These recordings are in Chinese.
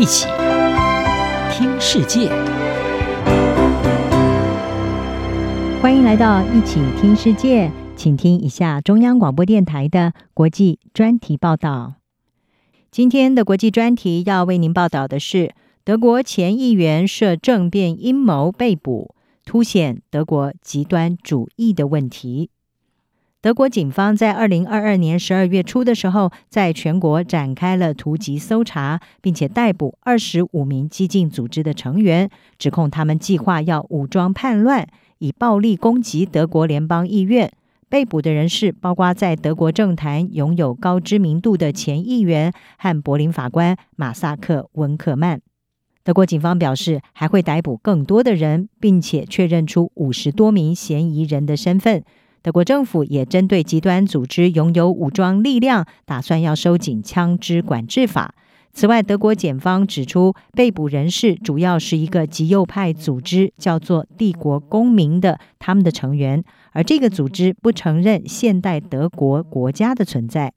一起听世界，欢迎来到一起听世界，请听一下中央广播电台的国际专题报道。今天的国际专题要为您报道的是：德国前议员涉政变阴谋被捕，凸显德国极端主义的问题。德国警方在二零二二年十二月初的时候，在全国展开了突击搜查，并且逮捕二十五名激进组织的成员，指控他们计划要武装叛乱，以暴力攻击德国联邦议院。被捕的人士包括在德国政坛拥有高知名度的前议员和柏林法官马萨克温克曼。德国警方表示，还会逮捕更多的人，并且确认出五十多名嫌疑人的身份。德国政府也针对极端组织拥有武装力量，打算要收紧枪支管制法。此外，德国检方指出，被捕人士主要是一个极右派组织，叫做“帝国公民”的他们的成员，而这个组织不承认现代德国国家的存在。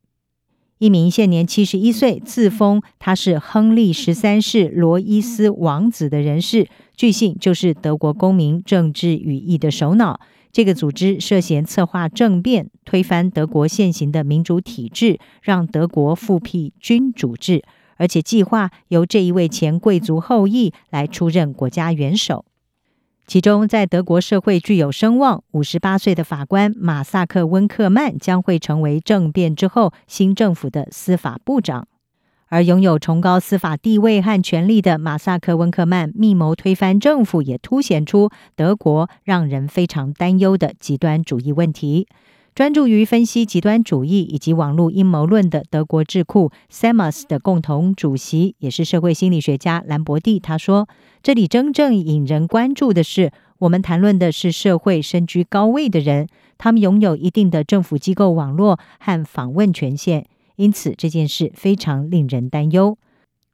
一名现年七十一岁、自封他是亨利十三世罗伊斯王子的人士，据信就是德国公民政治羽翼的首脑。这个组织涉嫌策划政变，推翻德国现行的民主体制，让德国复辟君主制，而且计划由这一位前贵族后裔来出任国家元首。其中，在德国社会具有声望、五十八岁的法官马萨克温克曼将会成为政变之后新政府的司法部长。而拥有崇高司法地位和权力的马萨克温克曼密谋推翻政府，也凸显出德国让人非常担忧的极端主义问题。专注于分析极端主义以及网络阴谋论的德国智库 SEMAS 的共同主席，也是社会心理学家兰博蒂他说：“这里真正引人关注的是，我们谈论的是社会身居高位的人，他们拥有一定的政府机构网络和访问权限。”因此，这件事非常令人担忧。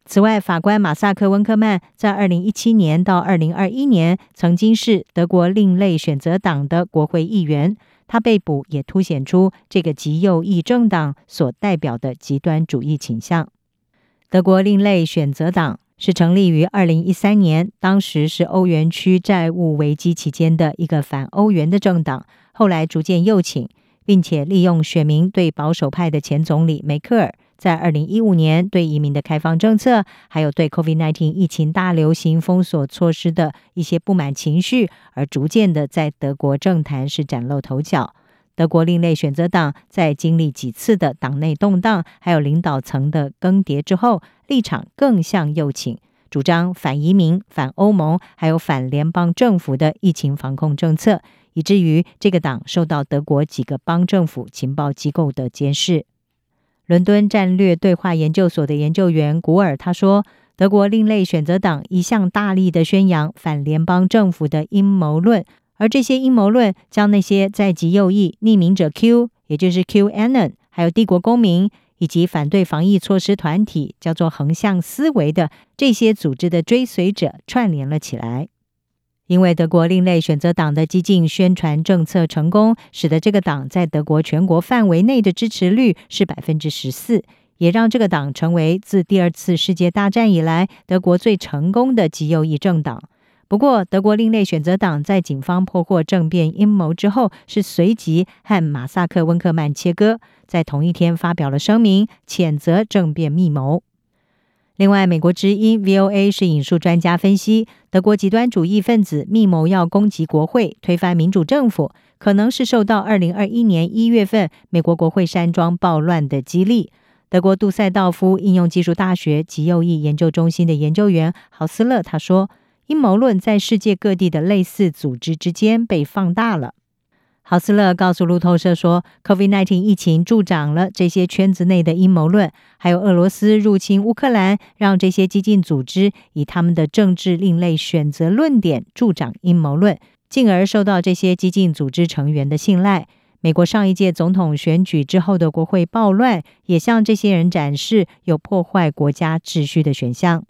此外，法官马萨克温克曼在二零一七年到二零二一年曾经是德国另类选择党的国会议员。他被捕也凸显出这个极右翼政党所代表的极端主义倾向。德国另类选择党是成立于二零一三年，当时是欧元区债务危机期间的一个反欧元的政党，后来逐渐右倾。并且利用选民对保守派的前总理梅克尔在二零一五年对移民的开放政策，还有对 COVID-19 疫情大流行封锁措施的一些不满情绪，而逐渐的在德国政坛是崭露头角。德国另类选择党在经历几次的党内动荡，还有领导层的更迭之后，立场更向右倾，主张反移民、反欧盟，还有反联邦政府的疫情防控政策。以至于这个党受到德国几个邦政府情报机构的监视。伦敦战略对话研究所的研究员古尔他说：“德国另类选择党一向大力的宣扬反联邦政府的阴谋论，而这些阴谋论将那些在极右翼匿名者 Q，也就是 QAnon，还有帝国公民以及反对防疫措施团体叫做横向思维的这些组织的追随者串联了起来。”因为德国另类选择党的激进宣传政策成功，使得这个党在德国全国范围内的支持率是百分之十四，也让这个党成为自第二次世界大战以来德国最成功的极右翼政党。不过，德国另类选择党在警方破获政变阴谋之后，是随即和马萨克温克曼切割，在同一天发表了声明，谴责政变密谋。另外，美国之音 VOA 是引述专家分析，德国极端主义分子密谋要攻击国会、推翻民主政府，可能是受到二零二一年一月份美国国会山庄暴乱的激励。德国杜塞道夫应用技术大学极右翼研究中心的研究员豪斯勒他说：“阴谋论在世界各地的类似组织之间被放大了。”豪斯勒告诉路透社说，COVID-19 疫情助长了这些圈子内的阴谋论，还有俄罗斯入侵乌克兰，让这些激进组织以他们的政治另类选择论点助长阴谋论，进而受到这些激进组织成员的信赖。美国上一届总统选举之后的国会暴乱，也向这些人展示有破坏国家秩序的选项。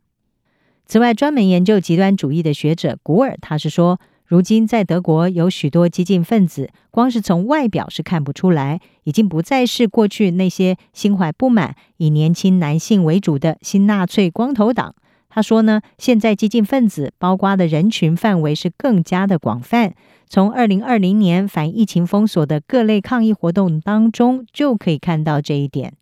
此外，专门研究极端主义的学者古尔，他是说。如今，在德国有许多激进分子，光是从外表是看不出来，已经不再是过去那些心怀不满、以年轻男性为主的新纳粹光头党。他说呢，现在激进分子包括的人群范围是更加的广泛，从二零二零年反疫情封锁的各类抗议活动当中就可以看到这一点。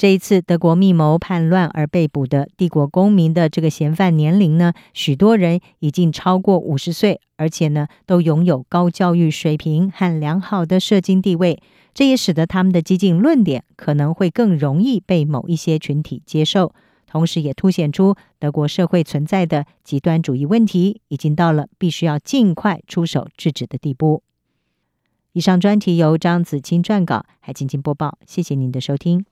这一次德国密谋叛乱而被捕的帝国公民的这个嫌犯年龄呢，许多人已经超过五十岁，而且呢都拥有高教育水平和良好的社经地位，这也使得他们的激进论点可能会更容易被某一些群体接受。同时，也凸显出德国社会存在的极端主义问题已经到了必须要尽快出手制止的地步。以上专题由张子清撰稿，还静静播报。谢谢您的收听。